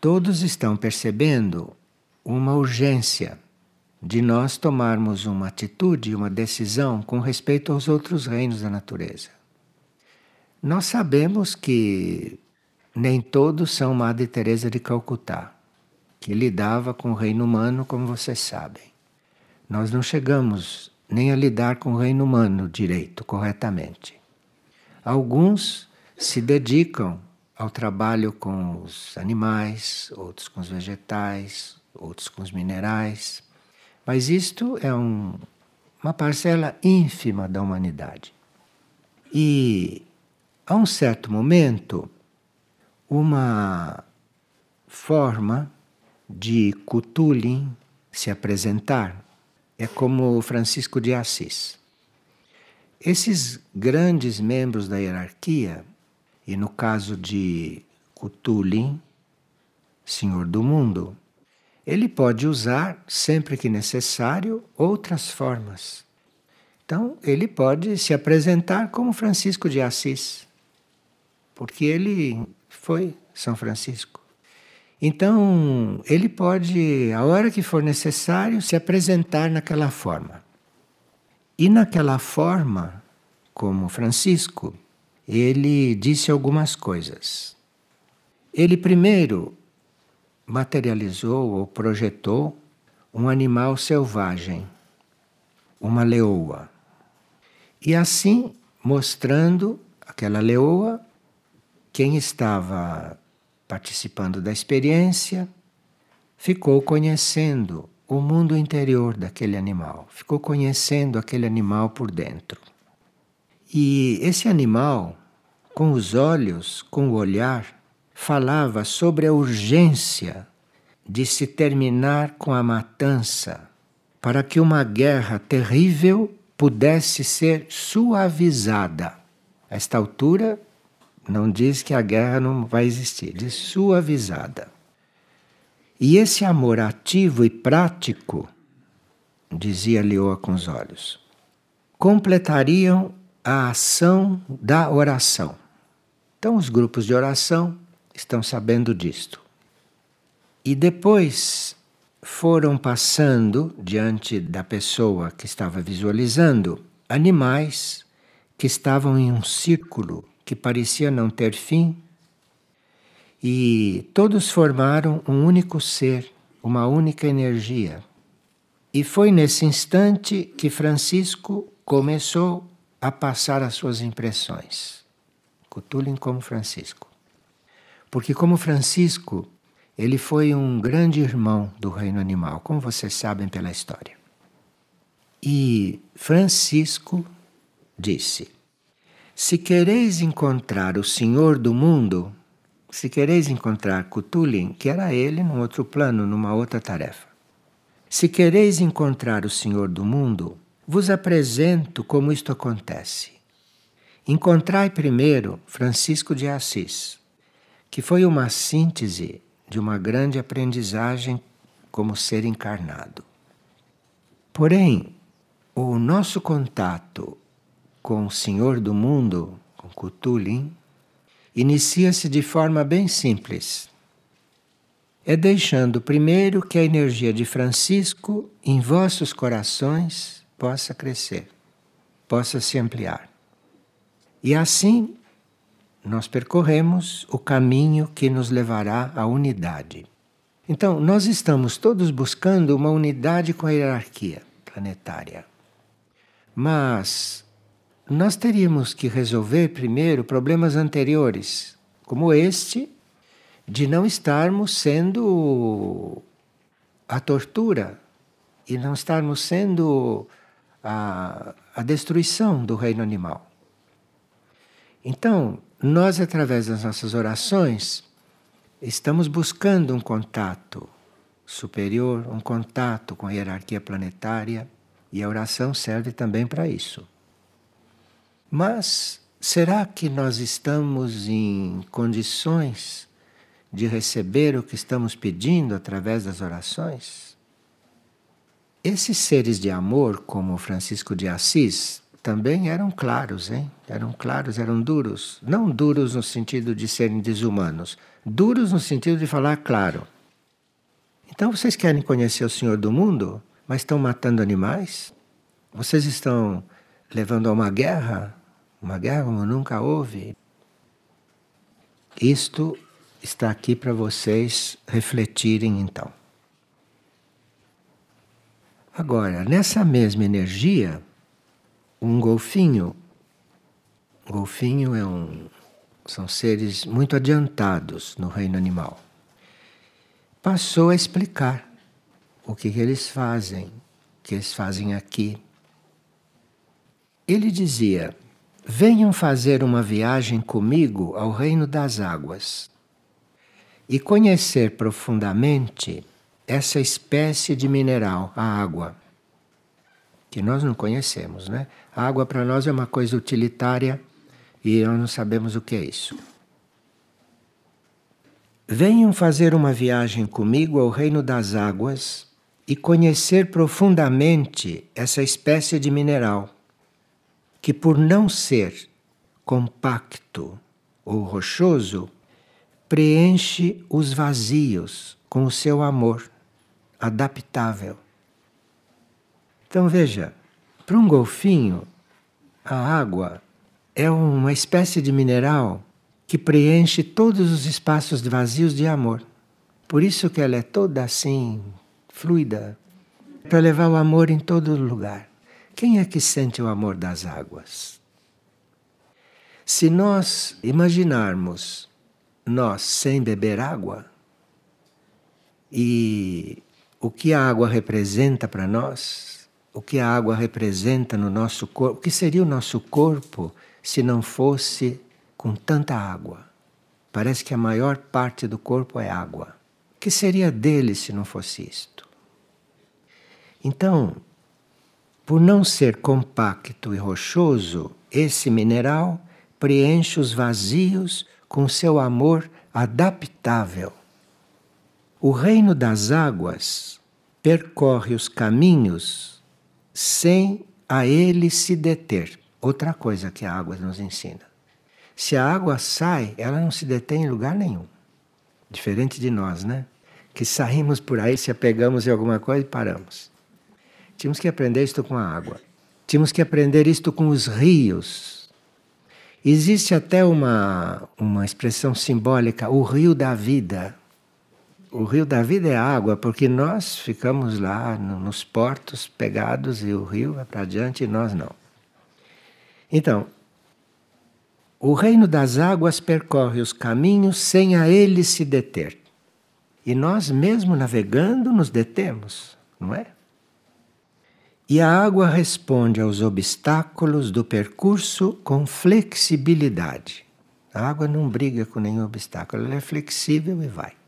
todos estão percebendo uma urgência de nós tomarmos uma atitude, uma decisão com respeito aos outros reinos da natureza. Nós sabemos que nem todos são Madre Teresa de Calcutá, que lidava com o reino humano, como vocês sabem. Nós não chegamos nem a lidar com o reino humano direito, corretamente. Alguns se dedicam ao trabalho com os animais, outros com os vegetais, outros com os minerais. Mas isto é um, uma parcela ínfima da humanidade. E a um certo momento, uma forma de Cutulin se apresentar é como Francisco de Assis. Esses grandes membros da hierarquia, e no caso de Cutulin, Senhor do Mundo, ele pode usar, sempre que necessário, outras formas. Então, ele pode se apresentar como Francisco de Assis, porque ele foi São Francisco. Então, ele pode, a hora que for necessário, se apresentar naquela forma. E naquela forma, como Francisco, ele disse algumas coisas. Ele primeiro materializou ou projetou um animal selvagem, uma leoa. E assim, mostrando aquela leoa, quem estava participando da experiência ficou conhecendo o mundo interior daquele animal, ficou conhecendo aquele animal por dentro. E esse animal, com os olhos, com o olhar, falava sobre a urgência de se terminar com a matança, para que uma guerra terrível pudesse ser suavizada. A esta altura, não diz que a guerra não vai existir, diz suavizada. E esse amor ativo e prático, dizia Leoa com os olhos, completariam a ação da oração. Então, os grupos de oração estão sabendo disto. E depois foram passando diante da pessoa que estava visualizando animais que estavam em um círculo que parecia não ter fim, e todos formaram um único ser, uma única energia. E foi nesse instante que Francisco começou a passar as suas impressões. Cutulin como Francisco. Porque, como Francisco, ele foi um grande irmão do reino animal, como vocês sabem pela história. E Francisco disse: Se quereis encontrar o Senhor do mundo, se quereis encontrar Cutulin, que era ele num outro plano, numa outra tarefa. Se quereis encontrar o Senhor do mundo, vos apresento como isto acontece. Encontrai primeiro Francisco de Assis, que foi uma síntese de uma grande aprendizagem como ser encarnado. Porém, o nosso contato com o Senhor do mundo, com Cthulhu, inicia-se de forma bem simples. É deixando primeiro que a energia de Francisco em vossos corações possa crescer, possa se ampliar. E assim nós percorremos o caminho que nos levará à unidade. Então, nós estamos todos buscando uma unidade com a hierarquia planetária. Mas nós teríamos que resolver primeiro problemas anteriores, como este de não estarmos sendo a tortura e não estarmos sendo a, a destruição do reino animal. Então, nós, através das nossas orações, estamos buscando um contato superior, um contato com a hierarquia planetária, e a oração serve também para isso. Mas será que nós estamos em condições de receber o que estamos pedindo através das orações? Esses seres de amor, como Francisco de Assis, também eram claros, hein? Eram claros, eram duros. Não duros no sentido de serem desumanos, duros no sentido de falar claro. Então vocês querem conhecer o Senhor do mundo, mas estão matando animais? Vocês estão levando a uma guerra? Uma guerra como nunca houve? Isto está aqui para vocês refletirem então. Agora, nessa mesma energia, um golfinho, golfinho é um, são seres muito adiantados no reino animal, passou a explicar o que, que eles fazem, o que eles fazem aqui. Ele dizia: Venham fazer uma viagem comigo ao reino das águas e conhecer profundamente essa espécie de mineral, a água, que nós não conhecemos, né? A água para nós é uma coisa utilitária e nós não sabemos o que é isso. Venham fazer uma viagem comigo ao reino das águas e conhecer profundamente essa espécie de mineral, que por não ser compacto ou rochoso, preenche os vazios com o seu amor adaptável. Então veja, para um golfinho, a água é uma espécie de mineral que preenche todos os espaços vazios de amor. Por isso que ela é toda assim, fluida, para levar o amor em todo lugar. Quem é que sente o amor das águas? Se nós imaginarmos nós sem beber água, e o que a água representa para nós, o que a água representa no nosso corpo, o que seria o nosso corpo se não fosse com tanta água? Parece que a maior parte do corpo é água. O que seria dele se não fosse isto? Então, por não ser compacto e rochoso, esse mineral preenche os vazios com seu amor adaptável o reino das águas percorre os caminhos sem a ele se deter. Outra coisa que a água nos ensina. Se a água sai, ela não se detém em lugar nenhum. Diferente de nós, né? Que saímos por aí, se apegamos em alguma coisa e paramos. Tínhamos que aprender isto com a água. Tínhamos que aprender isto com os rios. Existe até uma, uma expressão simbólica, o rio da vida. O rio da vida é água, porque nós ficamos lá nos portos pegados e o rio vai para adiante e nós não. Então, o reino das águas percorre os caminhos sem a ele se deter. E nós, mesmo navegando, nos detemos, não é? E a água responde aos obstáculos do percurso com flexibilidade. A água não briga com nenhum obstáculo, ela é flexível e vai.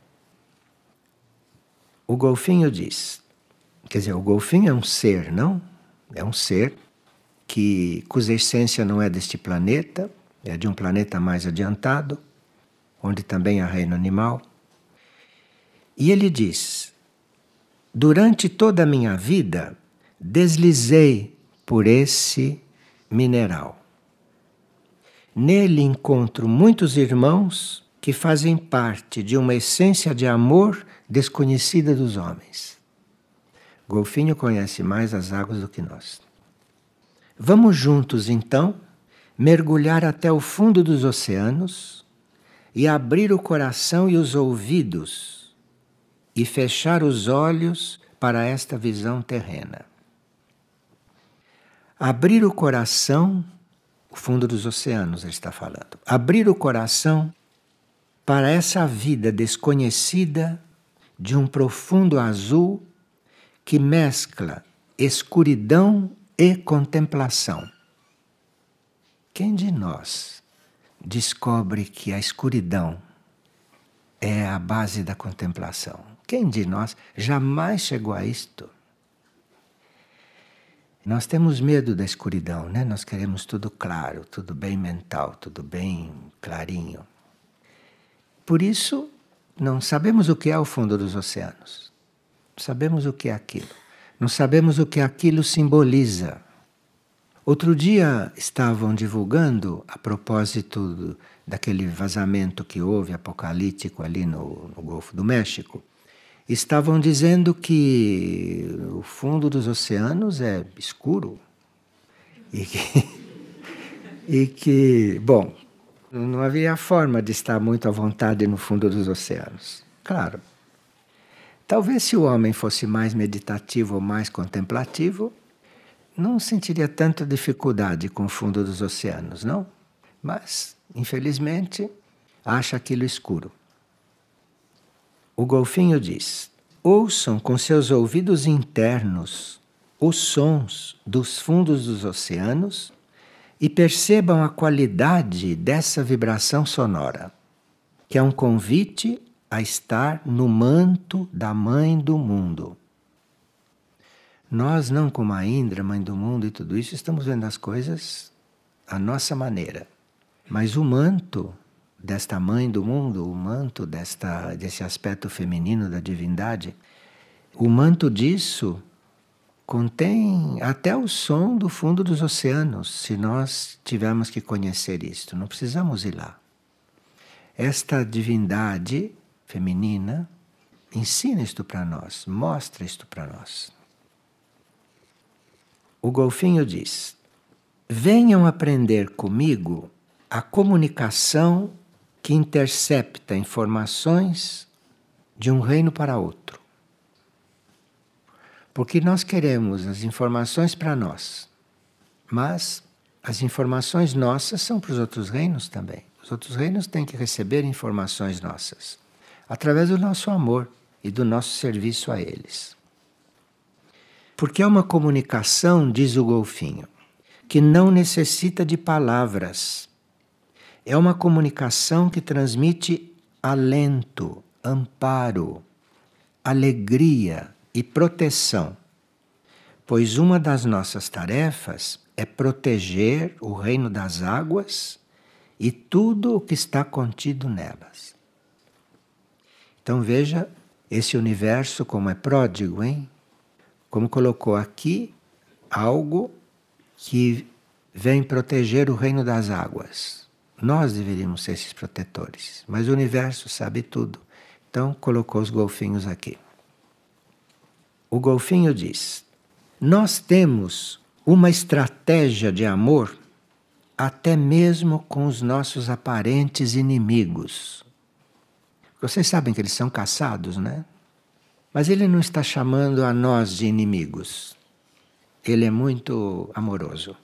O golfinho diz, quer dizer, o golfinho é um ser, não? É um ser que cuja essência não é deste planeta, é de um planeta mais adiantado, onde também há reino animal. E ele diz: Durante toda a minha vida, deslizei por esse mineral. Nele encontro muitos irmãos que fazem parte de uma essência de amor desconhecida dos homens. Golfinho conhece mais as águas do que nós. Vamos juntos, então, mergulhar até o fundo dos oceanos e abrir o coração e os ouvidos e fechar os olhos para esta visão terrena. Abrir o coração, o fundo dos oceanos, ele está falando. Abrir o coração para essa vida desconhecida de um profundo azul que mescla escuridão e contemplação. Quem de nós descobre que a escuridão é a base da contemplação? Quem de nós jamais chegou a isto? Nós temos medo da escuridão, né? Nós queremos tudo claro, tudo bem mental, tudo bem clarinho. Por isso, não sabemos o que é o fundo dos oceanos. Sabemos o que é aquilo. Não sabemos o que aquilo simboliza. Outro dia estavam divulgando, a propósito do, daquele vazamento que houve apocalíptico ali no, no Golfo do México, estavam dizendo que o fundo dos oceanos é escuro e que, e que bom, não havia forma de estar muito à vontade no fundo dos oceanos. Claro. Talvez se o homem fosse mais meditativo ou mais contemplativo, não sentiria tanta dificuldade com o fundo dos oceanos, não? Mas, infelizmente, acha aquilo escuro. O golfinho diz: ouçam com seus ouvidos internos os sons dos fundos dos oceanos e percebam a qualidade dessa vibração sonora, que é um convite a estar no manto da Mãe do Mundo. Nós, não como a Indra, Mãe do Mundo e tudo isso, estamos vendo as coisas à nossa maneira. Mas o manto desta mãe do mundo, o manto desta, desse aspecto feminino da divindade, o manto disso contém até o som do fundo dos oceanos, se nós tivermos que conhecer isto. Não precisamos ir lá. Esta divindade feminina ensina isto para nós, mostra isto para nós. O golfinho diz: Venham aprender comigo a comunicação que intercepta informações de um reino para outro. Porque nós queremos as informações para nós, mas as informações nossas são para os outros reinos também. Os outros reinos têm que receber informações nossas através do nosso amor e do nosso serviço a eles. Porque é uma comunicação, diz o golfinho, que não necessita de palavras é uma comunicação que transmite alento, amparo, alegria e proteção. Pois uma das nossas tarefas é proteger o reino das águas e tudo o que está contido nelas. Então veja esse universo como é pródigo, hein? Como colocou aqui algo que vem proteger o reino das águas. Nós deveríamos ser esses protetores, mas o universo sabe tudo. Então colocou os golfinhos aqui. O golfinho diz: Nós temos uma estratégia de amor até mesmo com os nossos aparentes inimigos. Vocês sabem que eles são caçados, né? Mas ele não está chamando a nós de inimigos. Ele é muito amoroso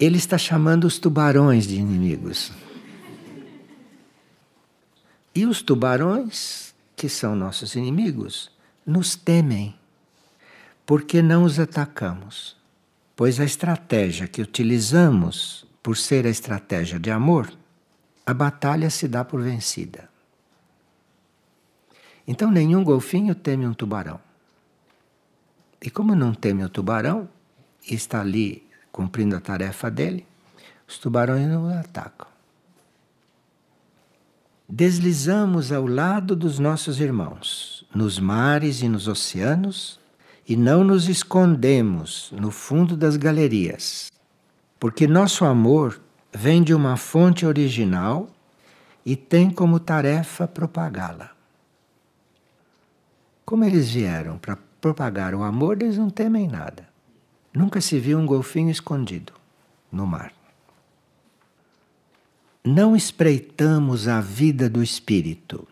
ele está chamando os tubarões de inimigos. E os tubarões, que são nossos inimigos, nos temem, porque não os atacamos. Pois a estratégia que utilizamos, por ser a estratégia de amor, a batalha se dá por vencida. Então nenhum golfinho teme um tubarão. E como não teme o tubarão, está ali cumprindo a tarefa dele, os tubarões não o atacam. Deslizamos ao lado dos nossos irmãos, nos mares e nos oceanos, e não nos escondemos no fundo das galerias, porque nosso amor vem de uma fonte original e tem como tarefa propagá-la. Como eles vieram para propagar o amor, eles não temem nada. Nunca se viu um golfinho escondido no mar. Não espreitamos a vida do espírito,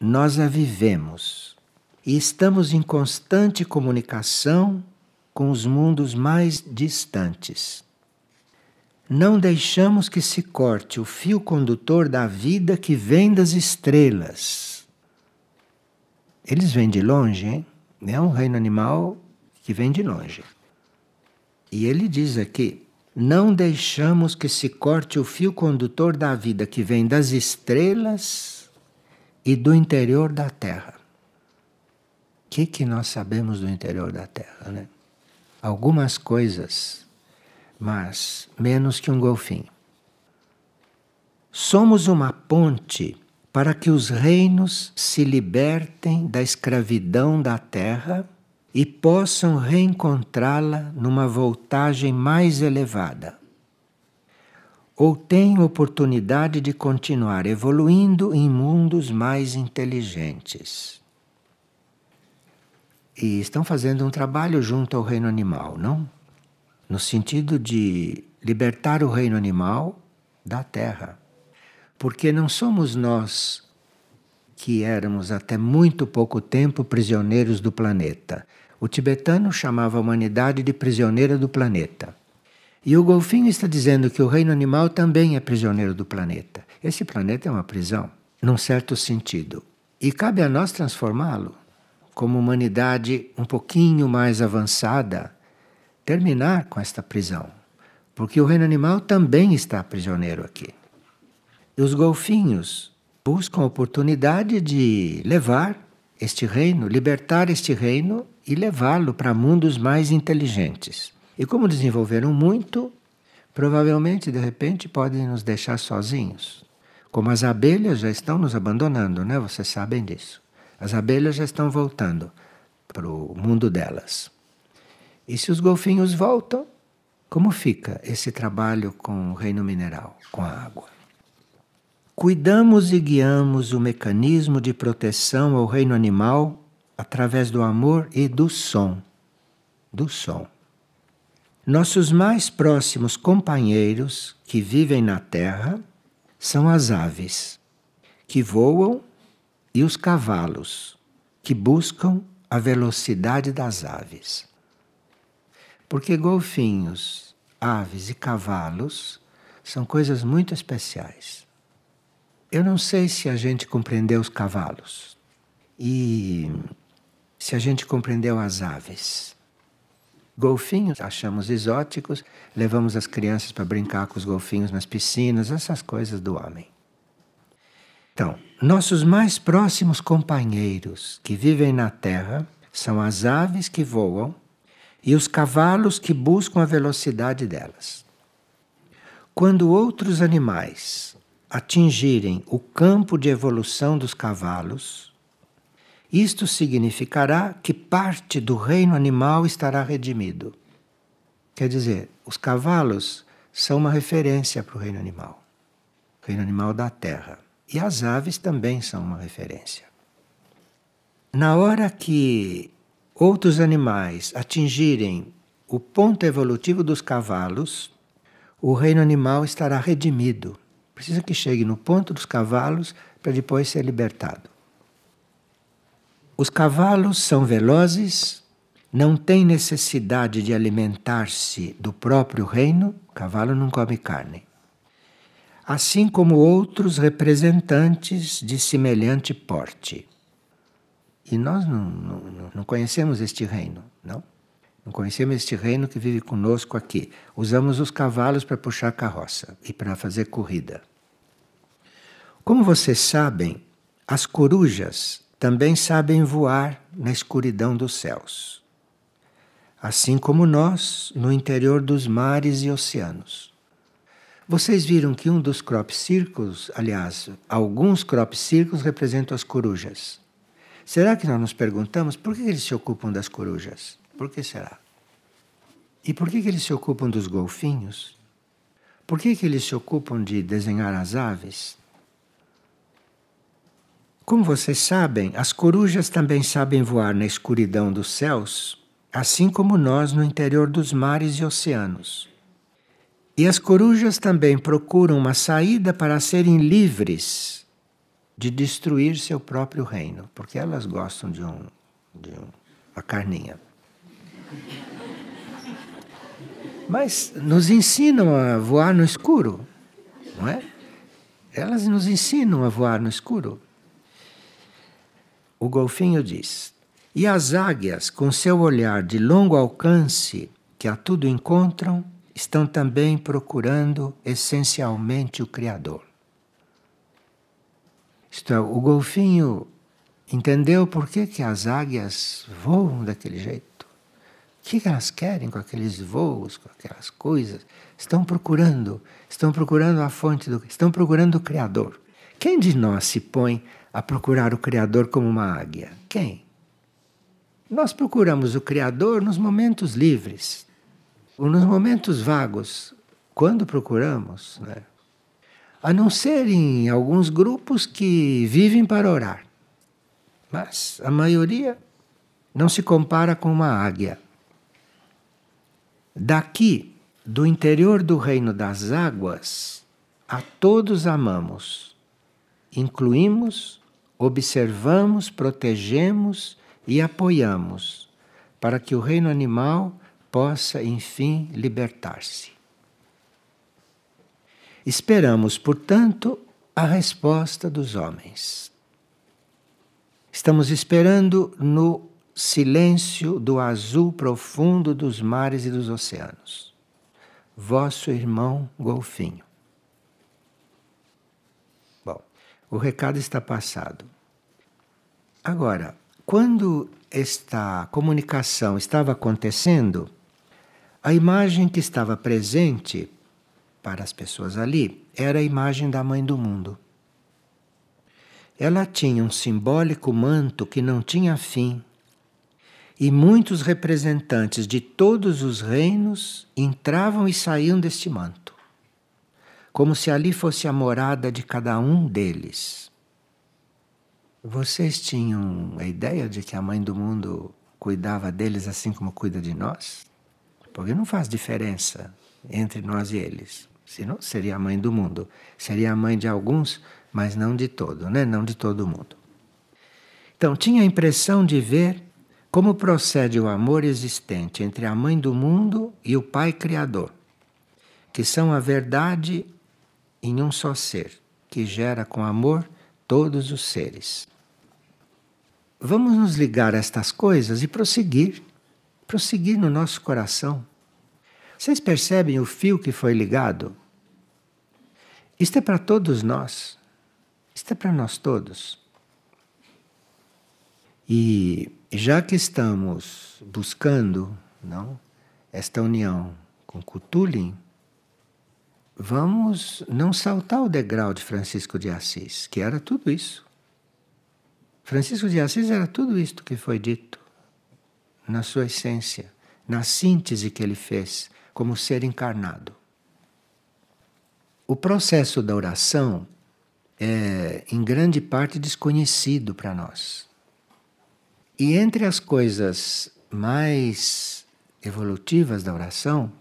nós a vivemos e estamos em constante comunicação com os mundos mais distantes. Não deixamos que se corte o fio condutor da vida que vem das estrelas. Eles vêm de longe, hein? É um reino animal que vem de longe. E ele diz aqui: não deixamos que se corte o fio condutor da vida que vem das estrelas e do interior da Terra. O que, que nós sabemos do interior da Terra, né? Algumas coisas, mas menos que um golfinho. Somos uma ponte para que os reinos se libertem da escravidão da terra e possam reencontrá-la numa voltagem mais elevada. Ou tenham oportunidade de continuar evoluindo em mundos mais inteligentes. E estão fazendo um trabalho junto ao reino animal, não? No sentido de libertar o reino animal da Terra. Porque não somos nós que éramos até muito pouco tempo prisioneiros do planeta. O tibetano chamava a humanidade de prisioneira do planeta. E o golfinho está dizendo que o reino animal também é prisioneiro do planeta. Esse planeta é uma prisão, num certo sentido. E cabe a nós transformá-lo, como humanidade um pouquinho mais avançada, terminar com esta prisão. Porque o reino animal também está prisioneiro aqui. E os golfinhos buscam a oportunidade de levar este reino, libertar este reino e levá-lo para mundos mais inteligentes. E como desenvolveram muito, provavelmente de repente podem nos deixar sozinhos. Como as abelhas já estão nos abandonando, né? Vocês sabem disso. As abelhas já estão voltando para o mundo delas. E se os golfinhos voltam, como fica esse trabalho com o reino mineral, com a água? Cuidamos e guiamos o mecanismo de proteção ao reino animal através do amor e do som. Do som. Nossos mais próximos companheiros que vivem na terra são as aves, que voam, e os cavalos, que buscam a velocidade das aves. Porque golfinhos, aves e cavalos são coisas muito especiais. Eu não sei se a gente compreendeu os cavalos e se a gente compreendeu as aves. Golfinhos achamos exóticos, levamos as crianças para brincar com os golfinhos nas piscinas, essas coisas do homem. Então, nossos mais próximos companheiros que vivem na Terra são as aves que voam e os cavalos que buscam a velocidade delas. Quando outros animais atingirem o campo de evolução dos cavalos, isto significará que parte do reino animal estará redimido. Quer dizer, os cavalos são uma referência para o reino animal, o reino animal da terra. E as aves também são uma referência. Na hora que outros animais atingirem o ponto evolutivo dos cavalos, o reino animal estará redimido Precisa que chegue no ponto dos cavalos para depois ser libertado. Os cavalos são velozes, não têm necessidade de alimentar-se do próprio reino, o cavalo não come carne. Assim como outros representantes de semelhante porte. E nós não, não, não conhecemos este reino, não? Não conhecemos este reino que vive conosco aqui. Usamos os cavalos para puxar carroça e para fazer corrida. Como vocês sabem, as corujas também sabem voar na escuridão dos céus. Assim como nós, no interior dos mares e oceanos. Vocês viram que um dos crop circles, aliás, alguns crop circles representam as corujas. Será que nós nos perguntamos por que eles se ocupam das corujas? Por que será? E por que, eles se ocupam dos golfinhos? Por que eles se ocupam de desenhar as aves? Como vocês sabem, as corujas também sabem voar na escuridão dos céus, assim como nós no interior dos mares e oceanos. E as corujas também procuram uma saída para serem livres de destruir seu próprio reino, porque elas gostam de, um, de um, uma carninha. Mas nos ensinam a voar no escuro, não é? Elas nos ensinam a voar no escuro. O golfinho diz: E as águias, com seu olhar de longo alcance, que a tudo encontram, estão também procurando essencialmente o Criador. Isto é, o golfinho entendeu por que, que as águias voam daquele jeito que elas querem com aqueles voos, com aquelas coisas? Estão procurando, estão procurando a fonte do, estão procurando o Criador. Quem de nós se põe a procurar o Criador como uma águia? Quem? Nós procuramos o Criador nos momentos livres, ou nos momentos vagos, quando procuramos, né? a não ser em alguns grupos que vivem para orar. Mas a maioria não se compara com uma águia. Daqui, do interior do reino das águas, a todos amamos, incluímos, observamos, protegemos e apoiamos, para que o reino animal possa, enfim, libertar-se. Esperamos, portanto, a resposta dos homens. Estamos esperando no silêncio do azul profundo dos mares e dos oceanos. Vosso irmão golfinho. Bom, o recado está passado. Agora, quando esta comunicação estava acontecendo, a imagem que estava presente para as pessoas ali era a imagem da Mãe do Mundo. Ela tinha um simbólico manto que não tinha fim, e muitos representantes de todos os reinos entravam e saíam deste manto, como se ali fosse a morada de cada um deles. Vocês tinham a ideia de que a Mãe do Mundo cuidava deles assim como cuida de nós? Porque não faz diferença entre nós e eles. Senão seria a mãe do mundo. Seria a mãe de alguns, mas não de todo, né? não de todo mundo. Então, tinha a impressão de ver como procede o amor existente entre a mãe do mundo e o Pai Criador, que são a verdade em um só ser, que gera com amor todos os seres. Vamos nos ligar a estas coisas e prosseguir, prosseguir no nosso coração vocês percebem o fio que foi ligado? Isto é para todos nós. Isto é para nós todos. E já que estamos buscando não, esta união com Cutulin, vamos não saltar o degrau de Francisco de Assis, que era tudo isso. Francisco de Assis era tudo isto que foi dito na sua essência, na síntese que ele fez como ser encarnado. O processo da oração é, em grande parte, desconhecido para nós. E entre as coisas mais evolutivas da oração,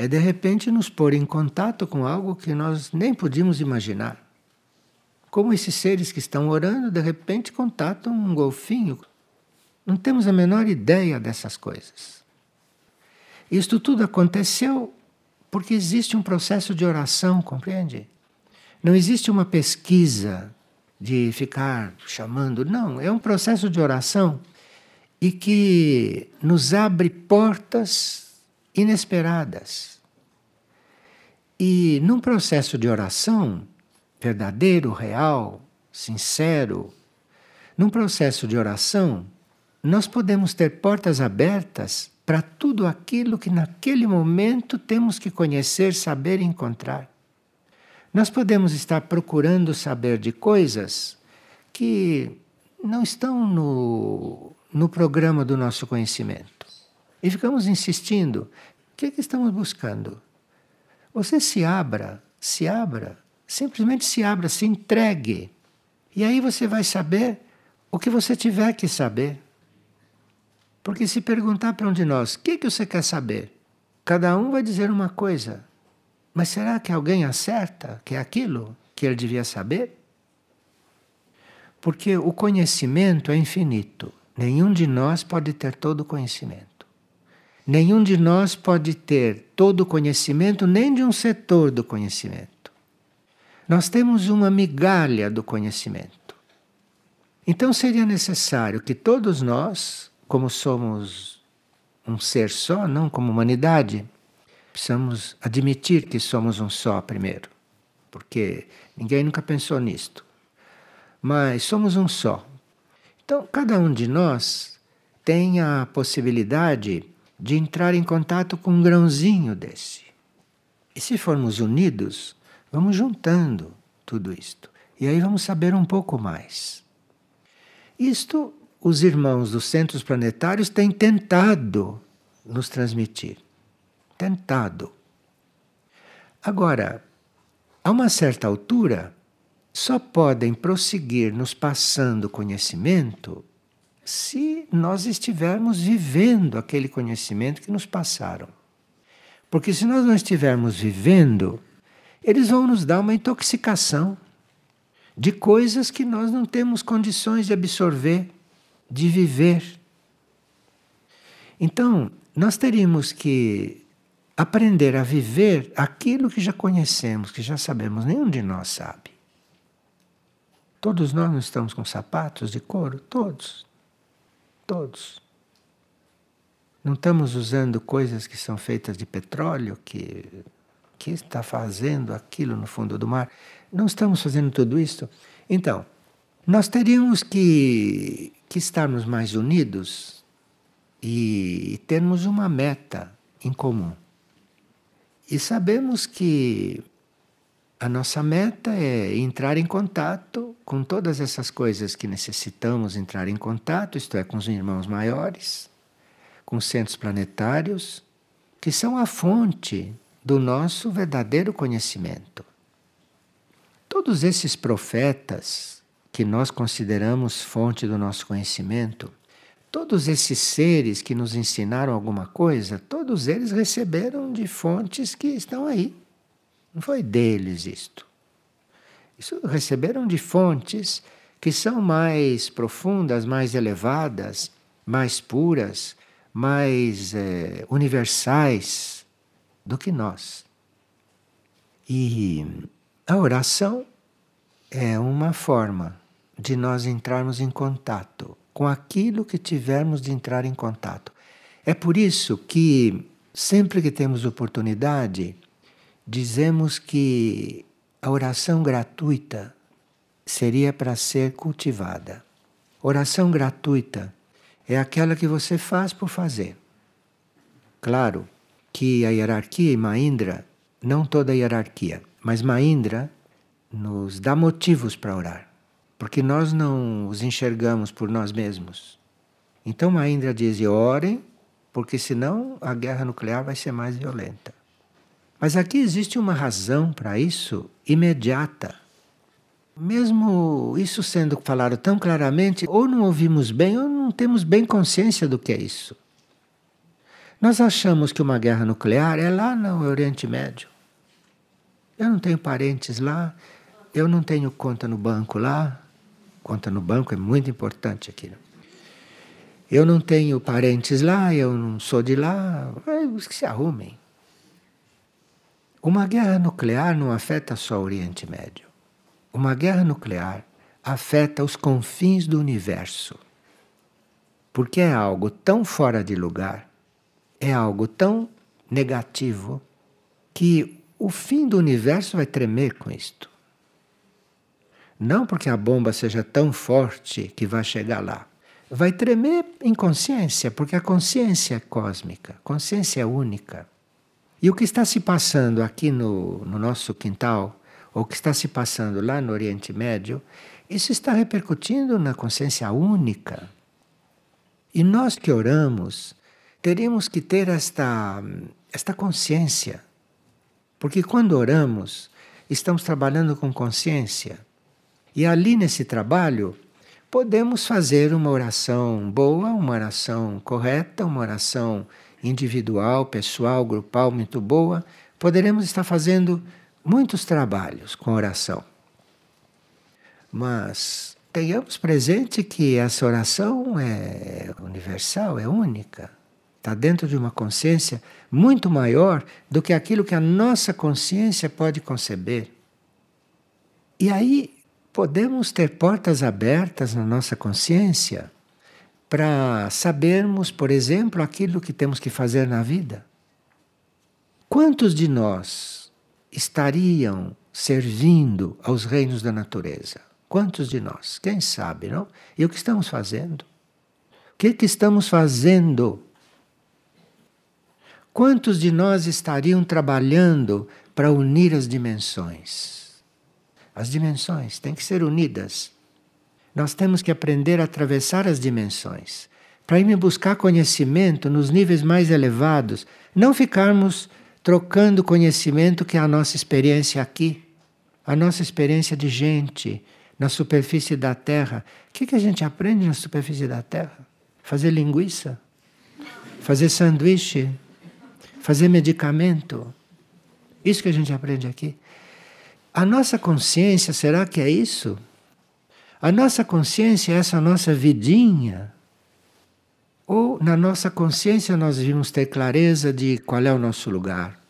é de repente nos pôr em contato com algo que nós nem podíamos imaginar. Como esses seres que estão orando, de repente contatam um golfinho. Não temos a menor ideia dessas coisas. Isto tudo aconteceu porque existe um processo de oração, compreende? Não existe uma pesquisa de ficar chamando, não, é um processo de oração e que nos abre portas inesperadas. E num processo de oração verdadeiro, real, sincero, num processo de oração, nós podemos ter portas abertas para tudo aquilo que naquele momento temos que conhecer, saber e encontrar. Nós podemos estar procurando saber de coisas que não estão no, no programa do nosso conhecimento. E ficamos insistindo. O que, é que estamos buscando? Você se abra, se abra, simplesmente se abra, se entregue. E aí você vai saber o que você tiver que saber. Porque se perguntar para um de nós, o que, que você quer saber? Cada um vai dizer uma coisa. Mas será que alguém acerta que é aquilo que ele devia saber? Porque o conhecimento é infinito. Nenhum de nós pode ter todo o conhecimento. Nenhum de nós pode ter todo o conhecimento, nem de um setor do conhecimento. Nós temos uma migalha do conhecimento. Então seria necessário que todos nós como somos um ser só, não como humanidade, precisamos admitir que somos um só primeiro, porque ninguém nunca pensou nisto. Mas somos um só. Então, cada um de nós tem a possibilidade de entrar em contato com um grãozinho desse. E se formos unidos, vamos juntando tudo isto. E aí vamos saber um pouco mais. Isto os irmãos dos centros planetários têm tentado nos transmitir. Tentado. Agora, a uma certa altura, só podem prosseguir nos passando conhecimento se nós estivermos vivendo aquele conhecimento que nos passaram. Porque se nós não estivermos vivendo, eles vão nos dar uma intoxicação de coisas que nós não temos condições de absorver, de viver. Então, nós teríamos que aprender a viver aquilo que já conhecemos, que já sabemos, nenhum de nós sabe. Todos nós não estamos com sapatos de couro? Todos. Todos. Não estamos usando coisas que são feitas de petróleo, que, que está fazendo aquilo no fundo do mar. Não estamos fazendo tudo isso. Então, nós teríamos que, que estarmos mais unidos e termos uma meta em comum. E sabemos que a nossa meta é entrar em contato com todas essas coisas que necessitamos entrar em contato, isto é, com os irmãos maiores, com centros planetários, que são a fonte do nosso verdadeiro conhecimento. Todos esses profetas que nós consideramos fonte do nosso conhecimento, todos esses seres que nos ensinaram alguma coisa, todos eles receberam de fontes que estão aí. Não foi deles isto. Isso receberam de fontes que são mais profundas, mais elevadas, mais puras, mais é, universais do que nós. E a oração é uma forma de nós entrarmos em contato com aquilo que tivermos de entrar em contato. É por isso que, sempre que temos oportunidade, dizemos que a oração gratuita seria para ser cultivada. Oração gratuita é aquela que você faz por fazer. Claro que a hierarquia e Mahindra, não toda a hierarquia, mas Mahindra nos dá motivos para orar, porque nós não os enxergamos por nós mesmos. Então Mahindra diz: orem, porque senão a guerra nuclear vai ser mais violenta. Mas aqui existe uma razão para isso imediata. Mesmo isso sendo falado tão claramente, ou não ouvimos bem, ou não temos bem consciência do que é isso. Nós achamos que uma guerra nuclear é lá no Oriente Médio. Eu não tenho parentes lá, eu não tenho conta no banco lá. Conta no banco é muito importante aqui. Né? Eu não tenho parentes lá, eu não sou de lá. Os que se arrumem. Uma guerra nuclear não afeta só o Oriente Médio. Uma guerra nuclear afeta os confins do universo. Porque é algo tão fora de lugar, é algo tão negativo, que o fim do universo vai tremer com isto. Não porque a bomba seja tão forte que vai chegar lá. Vai tremer em consciência, porque a consciência é cósmica, consciência é única. E o que está se passando aqui no, no nosso quintal, ou o que está se passando lá no Oriente Médio, isso está repercutindo na consciência única. E nós que oramos, teríamos que ter esta, esta consciência porque quando oramos, estamos trabalhando com consciência. E ali nesse trabalho, podemos fazer uma oração boa, uma oração correta, uma oração individual, pessoal, grupal muito boa. Poderemos estar fazendo muitos trabalhos com oração. Mas tenhamos presente que essa oração é universal, é única. Está dentro de uma consciência muito maior do que aquilo que a nossa consciência pode conceber. E aí podemos ter portas abertas na nossa consciência para sabermos, por exemplo, aquilo que temos que fazer na vida. Quantos de nós estariam servindo aos reinos da natureza? Quantos de nós? Quem sabe, não? E o que estamos fazendo? O que, que estamos fazendo Quantos de nós estariam trabalhando para unir as dimensões? As dimensões têm que ser unidas. Nós temos que aprender a atravessar as dimensões para ir buscar conhecimento nos níveis mais elevados, não ficarmos trocando conhecimento que é a nossa experiência aqui, a nossa experiência de gente na superfície da Terra. O que, que a gente aprende na superfície da Terra? Fazer linguiça? Fazer sanduíche? Fazer medicamento? Isso que a gente aprende aqui. A nossa consciência, será que é isso? A nossa consciência é essa nossa vidinha? Ou na nossa consciência nós vimos ter clareza de qual é o nosso lugar?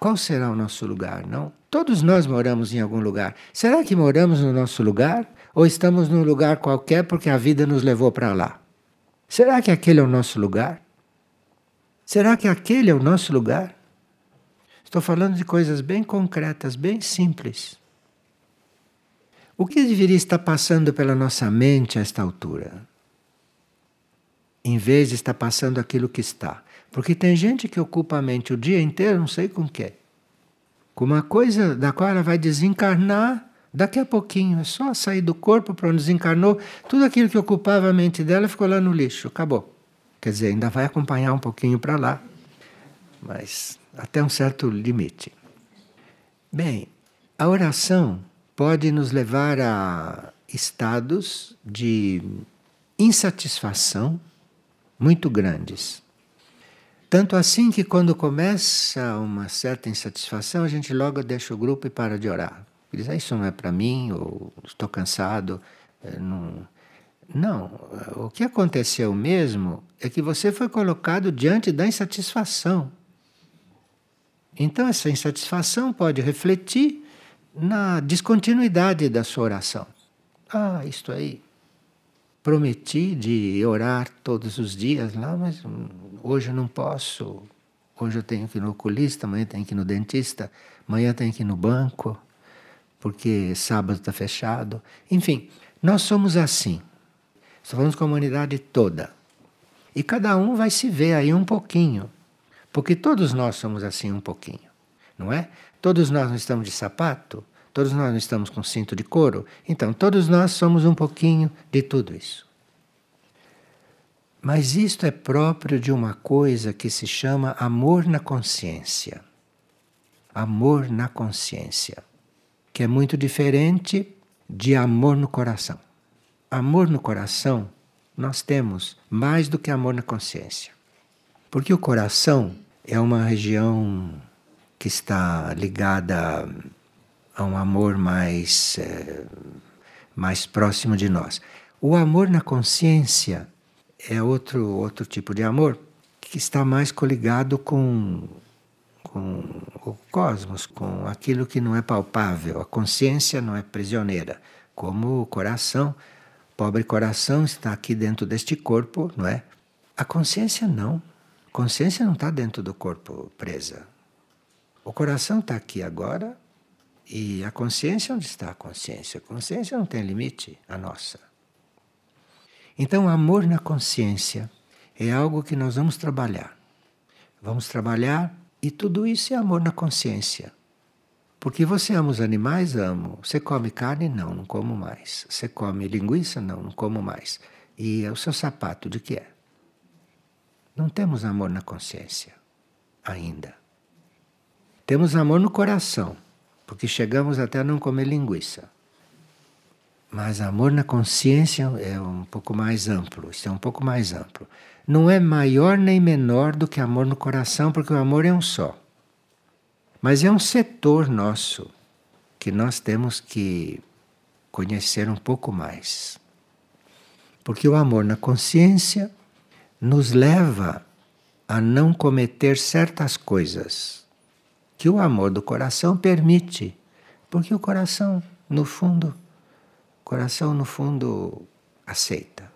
Qual será o nosso lugar, não? Todos nós moramos em algum lugar. Será que moramos no nosso lugar? Ou estamos num lugar qualquer porque a vida nos levou para lá? Será que aquele é o nosso lugar? Será que aquele é o nosso lugar? Estou falando de coisas bem concretas, bem simples. O que deveria estar passando pela nossa mente a esta altura? Em vez de estar passando aquilo que está. Porque tem gente que ocupa a mente o dia inteiro, não sei com o quê. Com uma coisa da qual ela vai desencarnar daqui a pouquinho. É só sair do corpo para onde desencarnou. Tudo aquilo que ocupava a mente dela ficou lá no lixo. Acabou. Quer dizer, ainda vai acompanhar um pouquinho para lá. Mas até um certo limite. Bem, a oração pode nos levar a estados de insatisfação muito grandes. Tanto assim que quando começa uma certa insatisfação, a gente logo deixa o grupo e para de orar. Diz, ah, isso não é para mim, ou estou cansado. Eh, não. não, o que aconteceu mesmo é que você foi colocado diante da insatisfação. Então, essa insatisfação pode refletir na descontinuidade da sua oração. Ah, isto aí. Prometi de orar todos os dias lá, mas hoje eu não posso. Hoje eu tenho que ir no oculista, amanhã tenho que ir no dentista, amanhã tenho que ir no banco, porque sábado está fechado. Enfim, nós somos assim. Falando com a humanidade toda. E cada um vai se ver aí um pouquinho. Porque todos nós somos assim um pouquinho, não é? Todos nós não estamos de sapato, todos nós não estamos com cinto de couro, então todos nós somos um pouquinho de tudo isso. Mas isto é próprio de uma coisa que se chama amor na consciência. Amor na consciência, que é muito diferente de amor no coração. Amor no coração nós temos mais do que amor na consciência. Porque o coração é uma região que está ligada a um amor mais, é, mais próximo de nós. O amor na consciência é outro, outro tipo de amor que está mais coligado com, com o cosmos, com aquilo que não é palpável. A consciência não é prisioneira, como o coração. Pobre coração está aqui dentro deste corpo, não é? A consciência não consciência não está dentro do corpo presa. O coração está aqui agora e a consciência, onde está a consciência? A consciência não tem limite, a nossa. Então, amor na consciência é algo que nós vamos trabalhar. Vamos trabalhar e tudo isso é amor na consciência. Porque você ama os animais? Amo. Você come carne? Não, não como mais. Você come linguiça? Não, não como mais. E é o seu sapato de que é? Não temos amor na consciência ainda. Temos amor no coração, porque chegamos até a não comer linguiça. Mas amor na consciência é um pouco mais amplo, isso é um pouco mais amplo. Não é maior nem menor do que amor no coração, porque o amor é um só. Mas é um setor nosso que nós temos que conhecer um pouco mais. Porque o amor na consciência nos leva a não cometer certas coisas que o amor do coração permite, porque o coração, no fundo, coração no fundo aceita.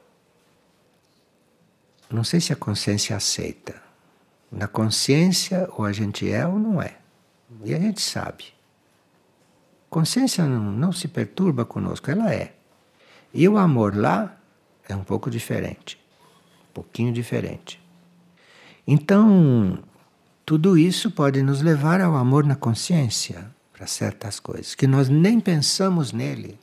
Não sei se a consciência aceita. Na consciência ou a gente é ou não é. E a gente sabe. Consciência não, não se perturba conosco, ela é. E o amor lá é um pouco diferente pouquinho diferente. Então, tudo isso pode nos levar ao amor na consciência para certas coisas, que nós nem pensamos nele.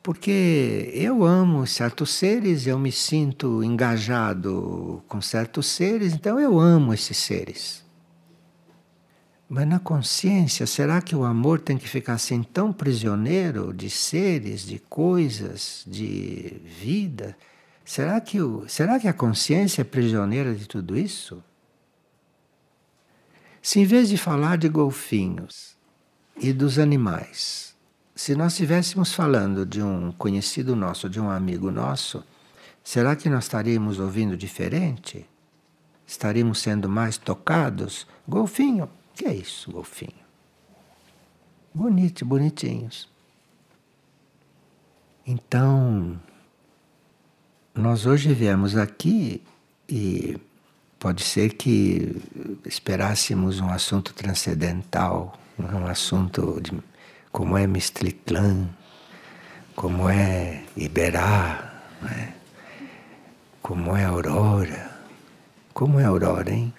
Porque eu amo certos seres, eu me sinto engajado com certos seres, então eu amo esses seres. Mas na consciência, será que o amor tem que ficar assim tão prisioneiro de seres, de coisas, de vida? Será que, o, será que a consciência é prisioneira de tudo isso? Se em vez de falar de golfinhos e dos animais, se nós estivéssemos falando de um conhecido nosso, de um amigo nosso, será que nós estaríamos ouvindo diferente? Estaríamos sendo mais tocados? Golfinho, que é isso, golfinho? Bonito, bonitinhos. Então, nós hoje viemos aqui e pode ser que esperássemos um assunto transcendental, um assunto de como é Mistliclã, como é Iberá, né? como é Aurora. Como é Aurora, hein?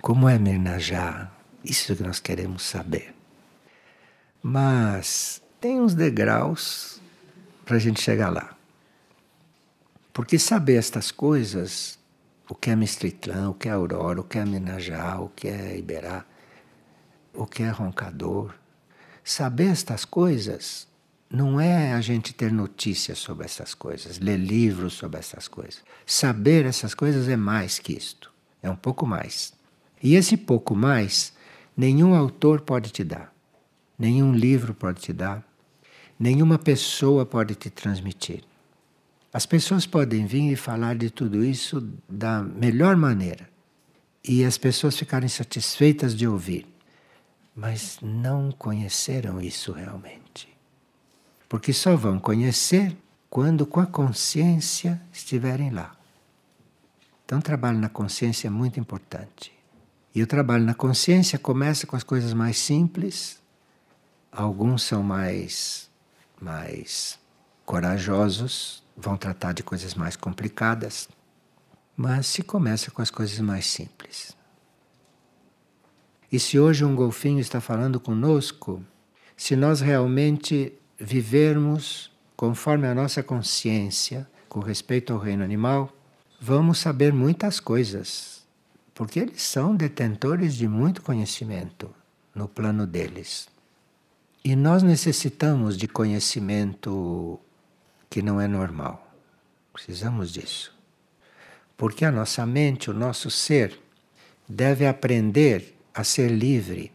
Como é Mirnajá? Isso que nós queremos saber. Mas tem uns degraus para a gente chegar lá. Porque saber estas coisas, o que é Mistritlã, o que é Aurora, o que é Mirnajá, o que é Iberá, o que é Roncador, saber estas coisas não é a gente ter notícias sobre essas coisas, ler livros sobre essas coisas. Saber essas coisas é mais que isto, é um pouco mais. E esse pouco mais, nenhum autor pode te dar, nenhum livro pode te dar, nenhuma pessoa pode te transmitir. As pessoas podem vir e falar de tudo isso da melhor maneira e as pessoas ficarem satisfeitas de ouvir, mas não conheceram isso realmente. Porque só vão conhecer quando com a consciência estiverem lá. Então, o trabalho na consciência é muito importante. E o trabalho na consciência começa com as coisas mais simples. Alguns são mais mais corajosos, vão tratar de coisas mais complicadas, mas se começa com as coisas mais simples. E se hoje um golfinho está falando conosco, se nós realmente vivermos conforme a nossa consciência, com respeito ao reino animal, vamos saber muitas coisas porque eles são detentores de muito conhecimento no plano deles. E nós necessitamos de conhecimento que não é normal. Precisamos disso. Porque a nossa mente, o nosso ser, deve aprender a ser livre.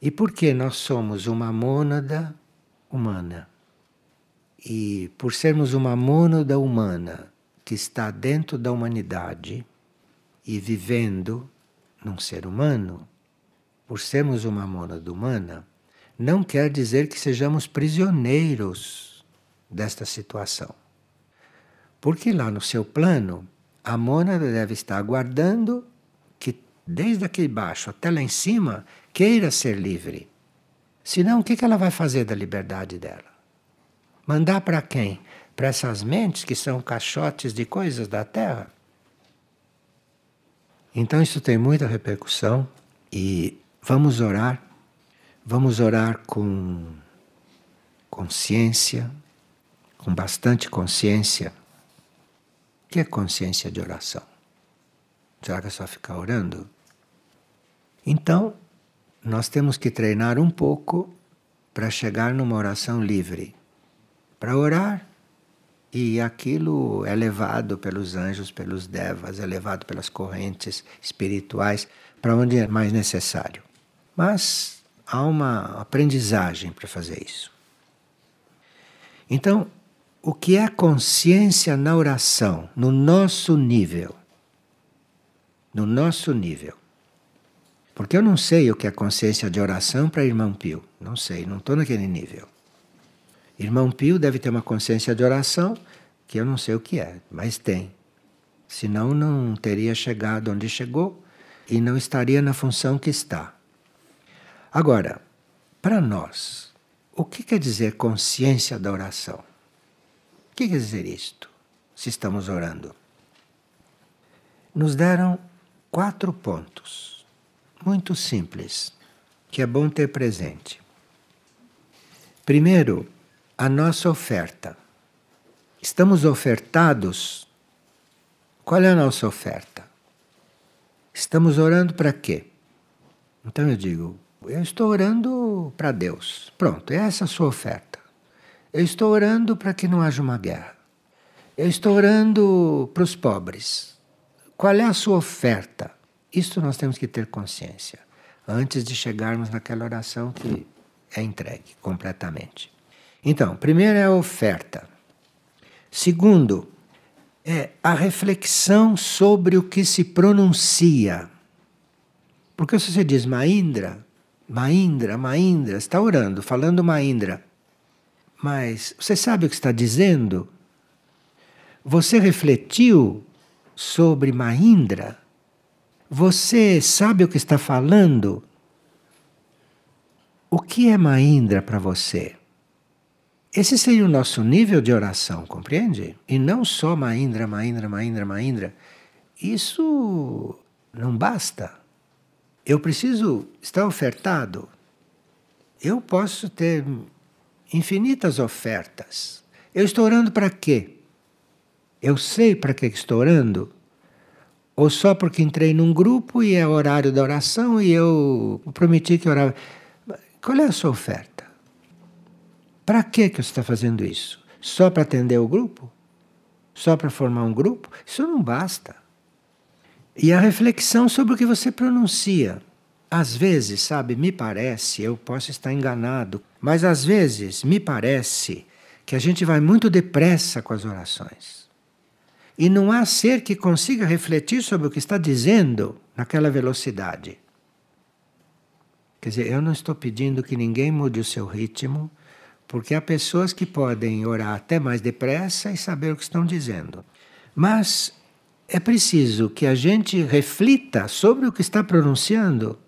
E porque nós somos uma mônada humana. E por sermos uma mônada humana que está dentro da humanidade, e vivendo num ser humano, por sermos uma mônada humana, não quer dizer que sejamos prisioneiros desta situação. Porque lá no seu plano, a mônada deve estar aguardando que, desde aqui baixo até lá em cima, queira ser livre. Senão, o que ela vai fazer da liberdade dela? Mandar para quem? Para essas mentes que são caixotes de coisas da terra? Então isso tem muita repercussão e vamos orar, vamos orar com consciência, com bastante consciência. O que é consciência de oração? Será que é só ficar orando? Então, nós temos que treinar um pouco para chegar numa oração livre. Para orar, e aquilo é levado pelos anjos, pelos devas, é levado pelas correntes espirituais para onde é mais necessário. Mas há uma aprendizagem para fazer isso. Então, o que é consciência na oração, no nosso nível? No nosso nível. Porque eu não sei o que é consciência de oração para irmão Pio. Não sei, não estou naquele nível. Irmão Pio deve ter uma consciência de oração que eu não sei o que é, mas tem. Senão não teria chegado onde chegou e não estaria na função que está. Agora, para nós, o que quer dizer consciência da oração? O que quer dizer isto, se estamos orando? Nos deram quatro pontos, muito simples, que é bom ter presente. Primeiro, a nossa oferta. Estamos ofertados. Qual é a nossa oferta? Estamos orando para quê? Então eu digo, eu estou orando para Deus. Pronto, essa é a sua oferta. Eu estou orando para que não haja uma guerra. Eu estou orando para os pobres. Qual é a sua oferta? Isso nós temos que ter consciência antes de chegarmos naquela oração que é entregue completamente. Então, primeiro é a oferta. Segundo, é a reflexão sobre o que se pronuncia. Porque se você diz Maindra, Maindra, Maindra, está orando, falando Maindra. Mas você sabe o que está dizendo? Você refletiu sobre Maindra? Você sabe o que está falando? O que é Maindra para você? Esse seria o nosso nível de oração, compreende? E não só Maindra, Maindra, Maindra, Maindra. Isso não basta. Eu preciso estar ofertado. Eu posso ter infinitas ofertas. Eu estou orando para quê? Eu sei para que estou orando? Ou só porque entrei num grupo e é horário da oração e eu prometi que orava. Qual é a sua oferta? Para que você está fazendo isso? Só para atender o grupo? Só para formar um grupo? Isso não basta. E a reflexão sobre o que você pronuncia. Às vezes, sabe, me parece, eu posso estar enganado, mas às vezes me parece que a gente vai muito depressa com as orações. E não há ser que consiga refletir sobre o que está dizendo naquela velocidade. Quer dizer, eu não estou pedindo que ninguém mude o seu ritmo, porque há pessoas que podem orar até mais depressa e saber o que estão dizendo. Mas é preciso que a gente reflita sobre o que está pronunciando.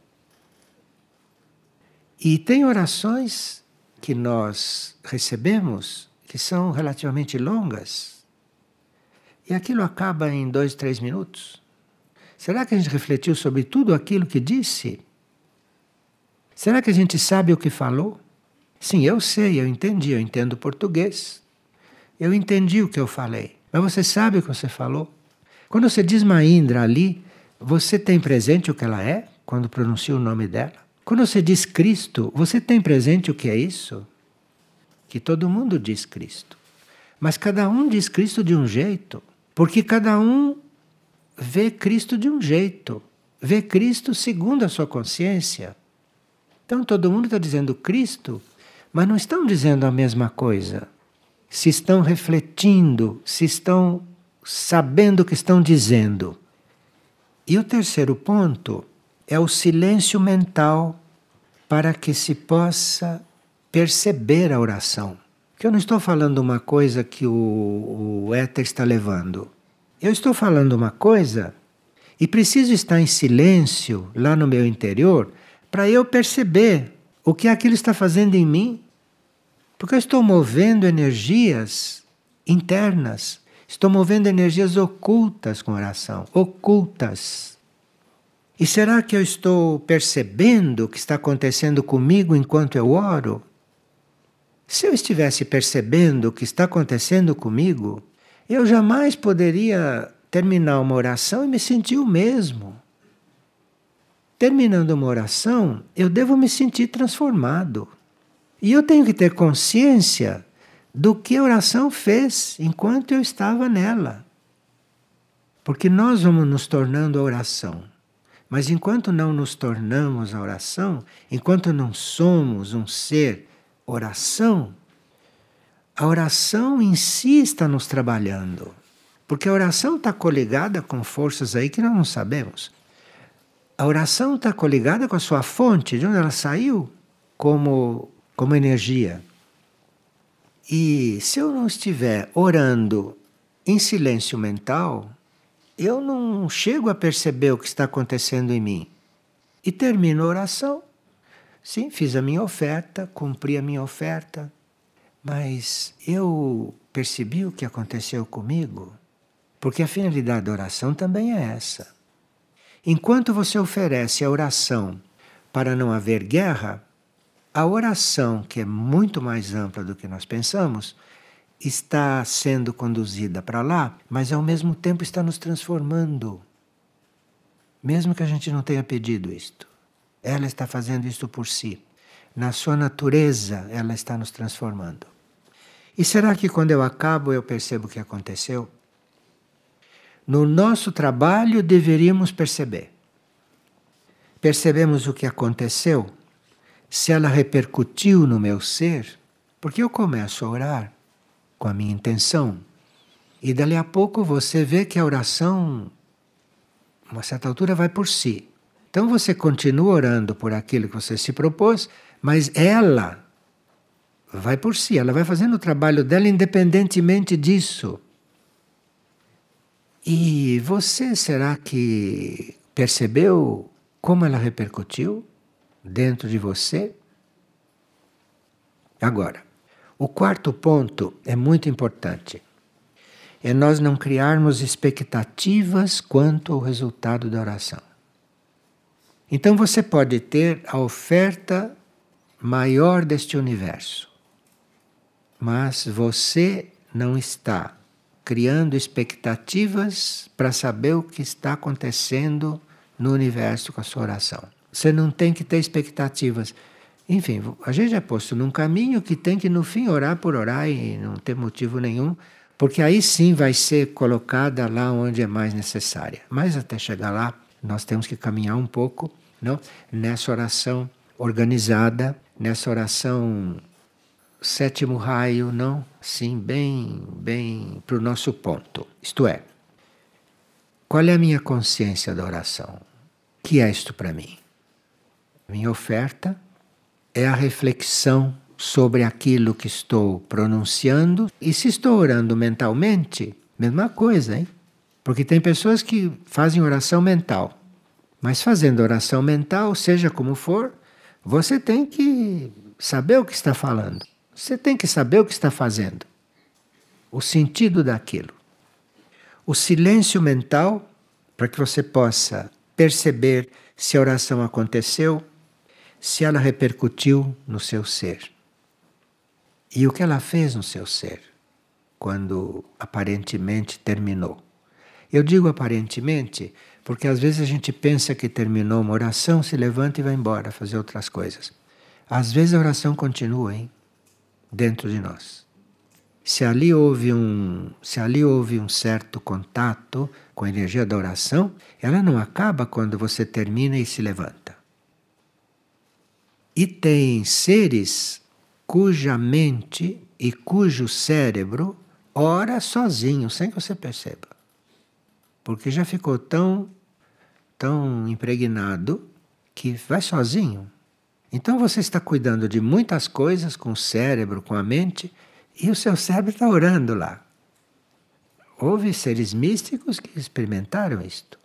E tem orações que nós recebemos que são relativamente longas e aquilo acaba em dois, três minutos. Será que a gente refletiu sobre tudo aquilo que disse? Será que a gente sabe o que falou? Sim, eu sei, eu entendi, eu entendo português. Eu entendi o que eu falei. Mas você sabe o que você falou? Quando você diz Maindra ali, você tem presente o que ela é, quando pronuncia o nome dela? Quando você diz Cristo, você tem presente o que é isso? Que todo mundo diz Cristo. Mas cada um diz Cristo de um jeito. Porque cada um vê Cristo de um jeito, vê Cristo segundo a sua consciência. Então todo mundo está dizendo Cristo, mas não estão dizendo a mesma coisa. Se estão refletindo, se estão sabendo o que estão dizendo. E o terceiro ponto é o silêncio mental para que se possa perceber a oração. Que eu não estou falando uma coisa que o, o éter está levando. Eu estou falando uma coisa e preciso estar em silêncio lá no meu interior para eu perceber o que aquilo está fazendo em mim. Porque eu estou movendo energias internas, estou movendo energias ocultas com oração ocultas. E será que eu estou percebendo o que está acontecendo comigo enquanto eu oro? Se eu estivesse percebendo o que está acontecendo comigo, eu jamais poderia terminar uma oração e me sentir o mesmo. Terminando uma oração, eu devo me sentir transformado. E eu tenho que ter consciência do que a oração fez enquanto eu estava nela. Porque nós vamos nos tornando a oração. Mas enquanto não nos tornamos a oração, enquanto não somos um ser oração, a oração em si está nos trabalhando. Porque a oração está coligada com forças aí que nós não sabemos. A oração está coligada com a sua fonte, de onde ela saiu, como, como energia. E se eu não estiver orando em silêncio mental, eu não chego a perceber o que está acontecendo em mim. E termino a oração Sim, fiz a minha oferta, cumpri a minha oferta, mas eu percebi o que aconteceu comigo, porque a finalidade da oração também é essa. Enquanto você oferece a oração para não haver guerra, a oração, que é muito mais ampla do que nós pensamos, está sendo conduzida para lá, mas ao mesmo tempo está nos transformando. Mesmo que a gente não tenha pedido isto, ela está fazendo isto por si. Na sua natureza, ela está nos transformando. E será que quando eu acabo eu percebo o que aconteceu? No nosso trabalho deveríamos perceber. Percebemos o que aconteceu, se ela repercutiu no meu ser, porque eu começo a orar com a minha intenção. E dali a pouco você vê que a oração, uma certa altura, vai por si. Então você continua orando por aquilo que você se propôs, mas ela vai por si, ela vai fazendo o trabalho dela independentemente disso. E você será que percebeu como ela repercutiu dentro de você? Agora, o quarto ponto é muito importante. É nós não criarmos expectativas quanto ao resultado da oração. Então você pode ter a oferta maior deste universo, mas você não está criando expectativas para saber o que está acontecendo no universo com a sua oração. Você não tem que ter expectativas. Enfim, a gente é posto num caminho que tem que no fim orar por orar e não ter motivo nenhum, porque aí sim vai ser colocada lá onde é mais necessária. Mas até chegar lá, nós temos que caminhar um pouco, não? Nessa oração organizada, nessa oração sétimo raio, não? Sim, bem, bem para o nosso ponto. Isto é, qual é a minha consciência da oração? Que é isto para mim? Minha oferta é a reflexão sobre aquilo que estou pronunciando e se estou orando mentalmente, mesma coisa, hein? Porque tem pessoas que fazem oração mental. Mas fazendo oração mental, seja como for, você tem que saber o que está falando. Você tem que saber o que está fazendo. O sentido daquilo. O silêncio mental, para que você possa perceber se a oração aconteceu, se ela repercutiu no seu ser. E o que ela fez no seu ser quando aparentemente terminou. Eu digo aparentemente porque às vezes a gente pensa que terminou uma oração, se levanta e vai embora fazer outras coisas. Às vezes a oração continua, hein? Dentro de nós. Se ali houve um, se ali houve um certo contato com a energia da oração, ela não acaba quando você termina e se levanta. E tem seres cuja mente e cujo cérebro ora sozinho, sem que você perceba. Porque já ficou tão, tão impregnado que vai sozinho. Então você está cuidando de muitas coisas com o cérebro, com a mente, e o seu cérebro está orando lá. Houve seres místicos que experimentaram isto.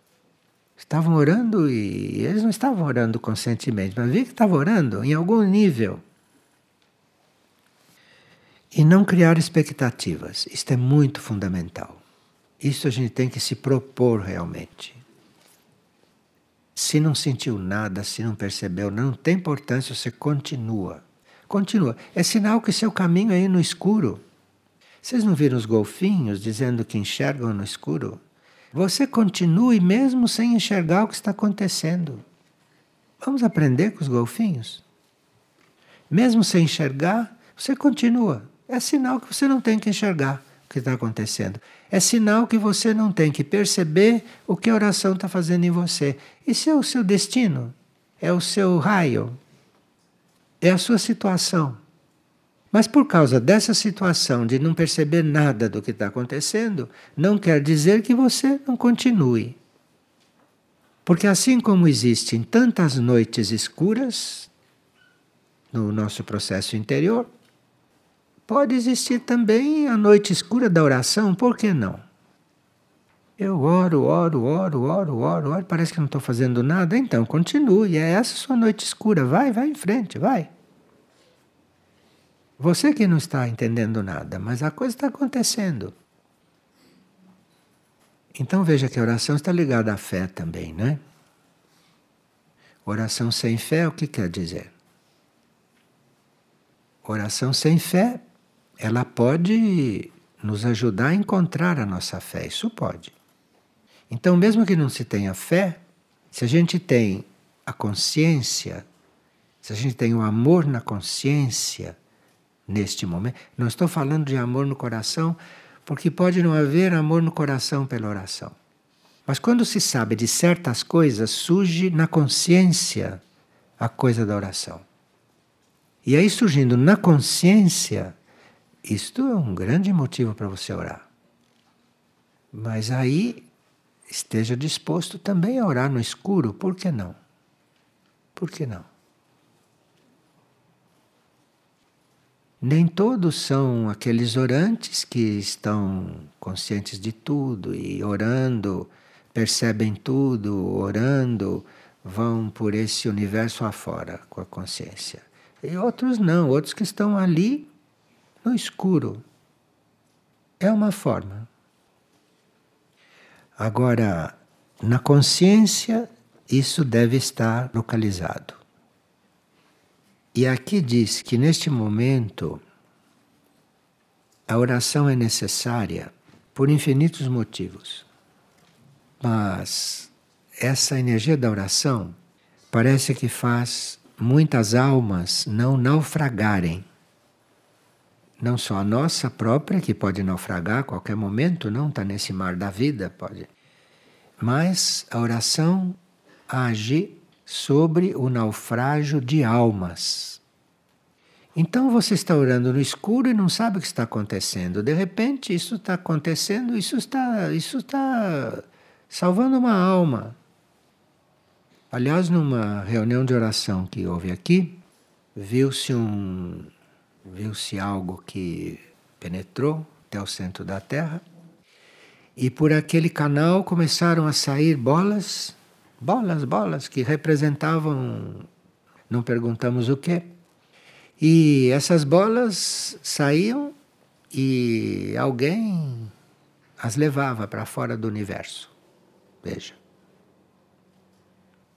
Estavam orando e eles não estavam orando conscientemente, mas vi que estavam orando em algum nível. E não criar expectativas. Isto é muito fundamental. Isso a gente tem que se propor realmente. Se não sentiu nada, se não percebeu, não tem importância, você continua. Continua. É sinal que seu caminho é no escuro. Vocês não viram os golfinhos dizendo que enxergam no escuro? Você continue mesmo sem enxergar o que está acontecendo. Vamos aprender com os golfinhos? Mesmo sem enxergar, você continua. É sinal que você não tem que enxergar o que está acontecendo. É sinal que você não tem que perceber o que a oração está fazendo em você. Isso é o seu destino, é o seu raio, é a sua situação. Mas por causa dessa situação de não perceber nada do que está acontecendo, não quer dizer que você não continue. Porque assim como existem tantas noites escuras no nosso processo interior, pode existir também a noite escura da oração, por que não? Eu oro, oro, oro, oro, oro, oro, parece que não estou fazendo nada, então continue, é essa sua noite escura, vai, vai em frente, vai. Você que não está entendendo nada, mas a coisa está acontecendo. Então veja que a oração está ligada à fé também, né? Oração sem fé, o que quer dizer? oração sem fé, ela pode nos ajudar a encontrar a nossa fé. Isso pode. Então, mesmo que não se tenha fé, se a gente tem a consciência, se a gente tem o amor na consciência neste momento, não estou falando de amor no coração, porque pode não haver amor no coração pela oração. Mas quando se sabe de certas coisas, surge na consciência a coisa da oração. E aí surgindo na consciência, isto é um grande motivo para você orar. Mas aí esteja disposto também a orar no escuro, por que não? Por que não? Nem todos são aqueles orantes que estão conscientes de tudo e orando, percebem tudo, orando, vão por esse universo afora com a consciência. E outros não, outros que estão ali no escuro. É uma forma. Agora, na consciência, isso deve estar localizado. E aqui diz que neste momento a oração é necessária por infinitos motivos. Mas essa energia da oração parece que faz muitas almas não naufragarem não só a nossa própria, que pode naufragar a qualquer momento, não está nesse mar da vida, pode. Mas a oração age sobre o naufrágio de almas. Então você está orando no escuro e não sabe o que está acontecendo. De repente, isso está acontecendo, isso está, isso está salvando uma alma. Aliás, numa reunião de oração que houve aqui, viu-se um viu-se algo que penetrou até o centro da Terra. E por aquele canal começaram a sair bolas, bolas, bolas, que representavam, não perguntamos o que. E essas bolas saíam e alguém as levava para fora do universo. Veja.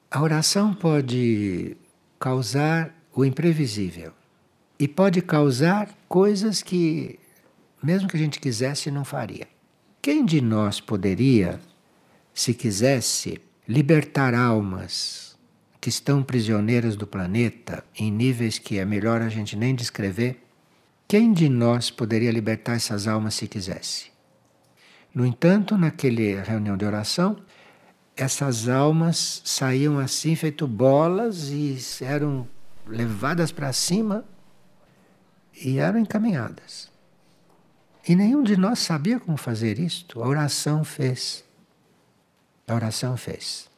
A oração pode causar o imprevisível. E pode causar coisas que, mesmo que a gente quisesse, não faria. Quem de nós poderia, se quisesse, libertar almas que estão prisioneiras do planeta em níveis que é melhor a gente nem descrever? Quem de nós poderia libertar essas almas se quisesse? No entanto, naquele reunião de oração, essas almas saíam assim, feito bolas, e eram levadas para cima e eram encaminhadas. E nenhum de nós sabia como fazer isto. A oração fez. A oração fez.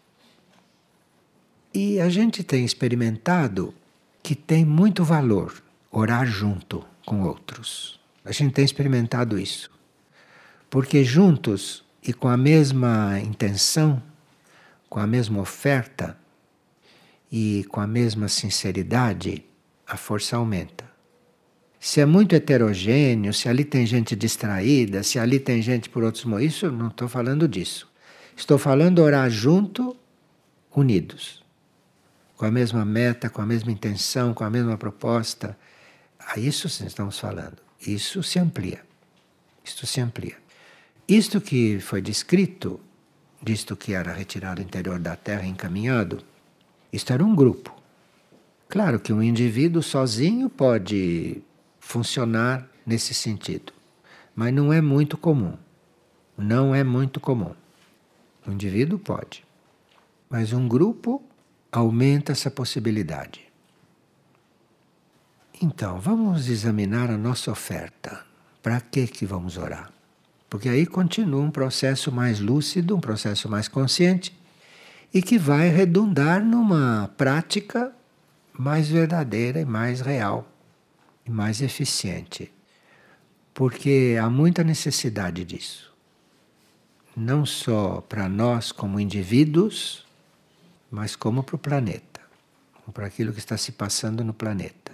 E a gente tem experimentado que tem muito valor orar junto com outros. A gente tem experimentado isso. Porque juntos e com a mesma intenção, com a mesma oferta e com a mesma sinceridade, a força aumenta. Se é muito heterogêneo, se ali tem gente distraída, se ali tem gente por outros motivos, isso não estou falando disso. Estou falando orar junto, unidos, com a mesma meta, com a mesma intenção, com a mesma proposta. A isso sim estamos falando. Isso se amplia. Isto se amplia. Isto que foi descrito, disto que era retirado do interior da Terra e encaminhado, isto era um grupo. Claro que um indivíduo sozinho pode funcionar nesse sentido. Mas não é muito comum. Não é muito comum. O indivíduo pode. Mas um grupo aumenta essa possibilidade. Então, vamos examinar a nossa oferta. Para que que vamos orar? Porque aí continua um processo mais lúcido, um processo mais consciente e que vai redundar numa prática mais verdadeira e mais real e mais eficiente. Porque há muita necessidade disso. Não só para nós como indivíduos, mas como para o planeta, para aquilo que está se passando no planeta.